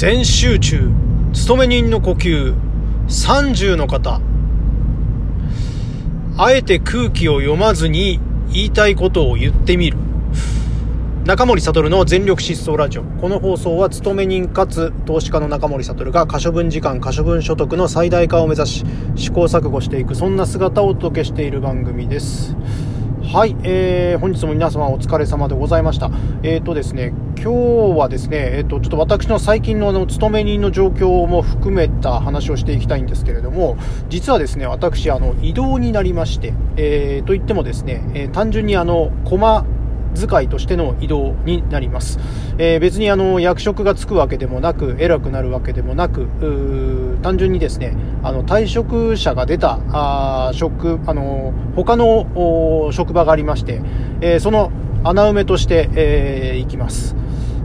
全集中勤め人の呼吸。30の方。あえて空気を読まずに言いたいことを言ってみる。中森悟の全力疾走ラジオ。この放送は勤め人かつ投資家の中森悟が可処分時間可処分所得の最大化を目指し試行錯誤していく。そんな姿をお届けしている番組です。はい、えー、本日も皆様お疲れ様でございました。えっ、ー、とですね、今日はですね、えっ、ー、と、ちょっと私の最近のあの、勤め人の状況も含めた話をしていきたいんですけれども、実はですね、私、あの、移動になりまして、えー、と言ってもですね、えー、単純にあの、駒使いとしての移動になります。えー、別にあの役職がつくわけでもなく、偉くなるわけでもなく、単純にですね、あの退職者が出たあ職、あの他の職場がありまして、えー、その穴埋めとして、えー、行きます。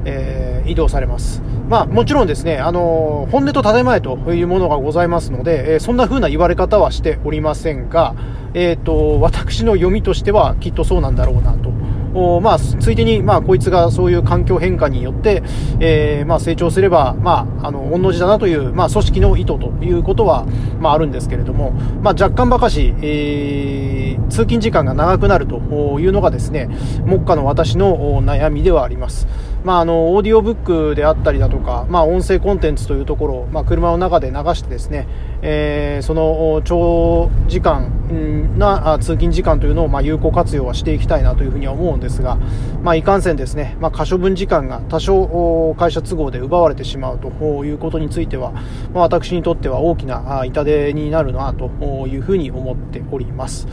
えー、移動されます。まあ、もちろんですね、あの本音と建前というものがございますので、えー、そんな風な言われ方はしておりませんが、えっ、ー、と、私の読みとしてはきっとそうなんだろうなとおまあ、ついでに、まあ、こいつがそういう環境変化によって、えー、まあ、成長すれば、まあ、あの、御の字だなという、まあ、組織の意図ということは、まあ、あるんですけれども、まあ、若干ばかし、えー、通勤時間が長くなるというのがですね、目下の私の悩みではあります。まあ、あの、オーディオブックであったりだとか、まあ、音声コンテンツというところを、まあ、車の中で流してですね、えー、その長時間な通勤時間というのを、まあ、有効活用はしていきたいなというふうには思うんですが、まあ、いかんせんですね、まあ、可処分時間が多少会社都合で奪われてしまうということについては、まあ、私にとっては大きな痛手になるなというふうに思っております。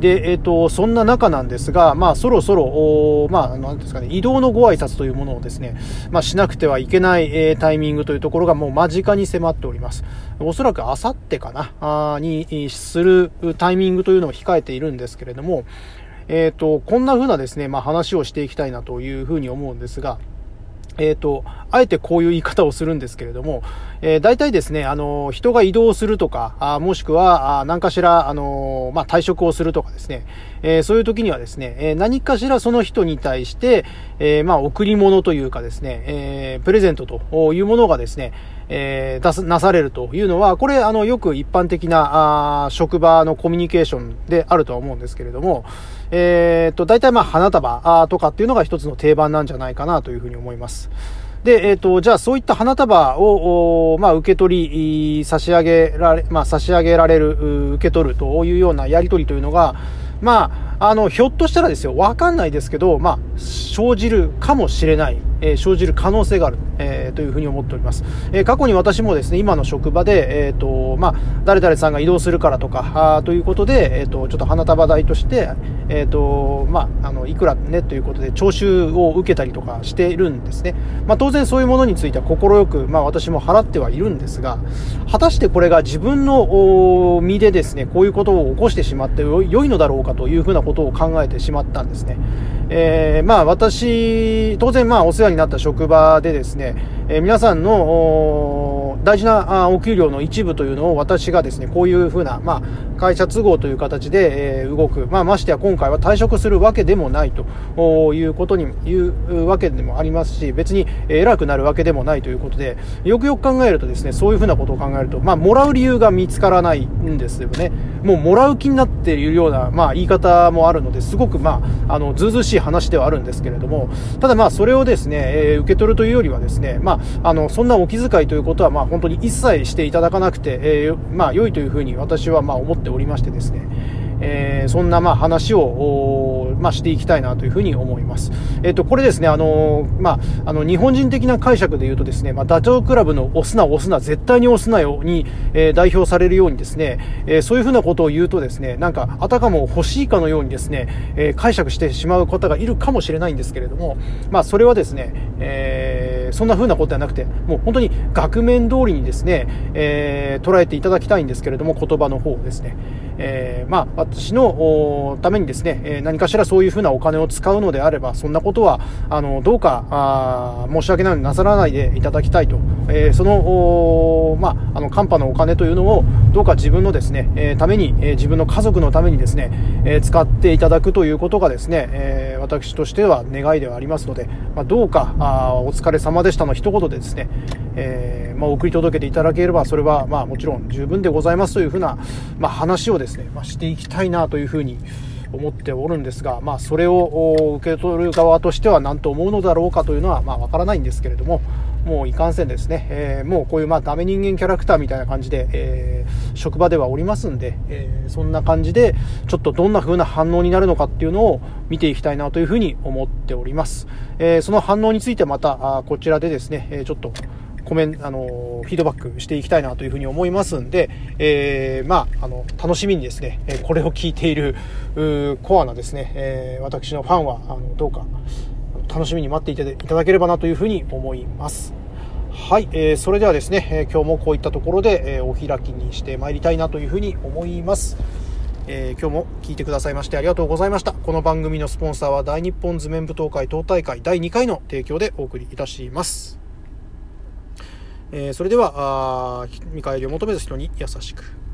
で、えっ、ー、と、そんな中なんですが、まあ、そろそろ、まあ、なんですかね、移動のご挨拶というものをですね、まあ、しなくてはいけない、えー、タイミングというところがもう間近に迫っております。おそらくあさってかな、あにするタイミングというのを控えているんですけれども、えっ、ー、と、こんな風なですね、まあ、話をしていきたいなというふうに思うんですが、えっ、ー、と、あえてこういう言い方をするんですけれども、えー、大体ですね、あの、人が移動するとか、あもしくは、あ何かしら、あの、まあ、退職をするとかですね、えー、そういう時にはですね、えー、何かしらその人に対して、えー、まあ、贈り物というかですね、えー、プレゼントというものがですね、えー、出す、なされるというのは、これ、あの、よく一般的な、あ職場のコミュニケーションであるとは思うんですけれども、えー、っと、大体まあ、花束あとかっていうのが一つの定番なんじゃないかなというふうに思います。で、えっ、ー、と、じゃあそういった花束を、まあ、受け取り、差し上げられ、まあ、差し上げられる、受け取るというようなやり取りというのが、まあ、あの、ひょっとしたらですよ、わかんないですけど、まあ、生じるかもしれない、えー、生じる可能性がある、えー、というふうに思っております。えー、過去に私もですね、今の職場で、えっ、と、まあ、誰々さんが移動するからとか、あということで、えっ、と、ちょっと花束代として、えっ、と、まあ、あの、いくらね、ということで、徴収を受けたりとかしているんですね。まあ、当然そういうものについては快く、まあ、私も払ってはいるんですが、果たしてこれが自分の身でですね、こういうことを起こしてしまって良いのだろうかというふうなことを考えてしまったんですね。えー、まあ私、当然まあお世話になった職場でですね、えー、皆さんの大事なお給料の一部というのを私がですね、こういうふうな、まあ会社都合という形で、え、動く。まあましてや今回は退職するわけでもないということに、いうわけでもありますし、別に偉くなるわけでもないということで、よくよく考えるとですね、そういうふうなことを考えると、まあもらう理由が見つからないんですよね。もうもらう気になっているような、まあ言い方もあるので、すごくまあ、あの、ずうずうしい話ではあるんですけれども、ただまあそれをですね、え、受け取るというよりはですね、まあ、あの、そんなお気遣いということはま本当に一切していただかなくて、えー、まあ良いというふうに私はま思ってておりましてですね、えー、そんなまあ話を、まあ、していきたいなというふうに思います。えっ、ー、と、これですね、あのまあ、あの、日本人的な解釈で言うとですね、まあ、ダチョウ倶楽部の押すな押すな、絶対に押すなよに、えー、代表されるようにですね、えそういうふうなことを言うとですね、なんか、あたかも欲しいかのようにですね、え解釈してしまう方がいるかもしれないんですけれども、まあ、それはですね、えそんなふうなことではなくて、もう本当に額面通りにですね、え捉えていただきたいんですけれども、言葉の方ですね。えー、まあ、私のためにですね、え何かしらそういうふうなお金を使うのであれば、そんなことは、あの、どうか、あ申し訳ないのになさらないでいただきたいと。えー、その、まあ、あの、カンパのお金というのを、どうか自分のですね、えー、ために、えー、自分の家族のためにですね、えー、使っていただくということがですね、えー、私としては願いではありますので、まあ、どうか、あお疲れ様様でしたの一言でですね、えー、まあ、送り届けていただければ、それは、まあ、もちろん十分でございますというふうな、まあ、話をですね、まあ、していきたいなというふうに思っておるんですが、まあ、それを受け取る側としては何と思うのだろうかというのは、まあ、わからないんですけれども、もういかんせんですね、えー、もうこういうまあダメ人間キャラクターみたいな感じで、えー、職場ではおりますんで、えー、そんな感じで、ちょっとどんな風な反応になるのかっていうのを見ていきたいなというふうに思っております。えその反応についてまた、あこちらでですね、えちょっとコメンあの、フィードバックしていきたいなというふうに思いますんで、えー、まあ、あの、楽しみにですね、これを聞いている、コアなですね、えー、私のファンは、あの、どうか、楽しみに待っていただければなというふうに思います。はい、えー、それではですね、えー、今日もこういったところで、えー、お開きにしてまいりたいなというふうに思います。えー、今日も聞いてくださいましてありがとうございました。この番組のスポンサーは大日本図面舞踏会党大会第2回の提供でお送りいたします。えー、それでは、見返りを求めず人に優しく。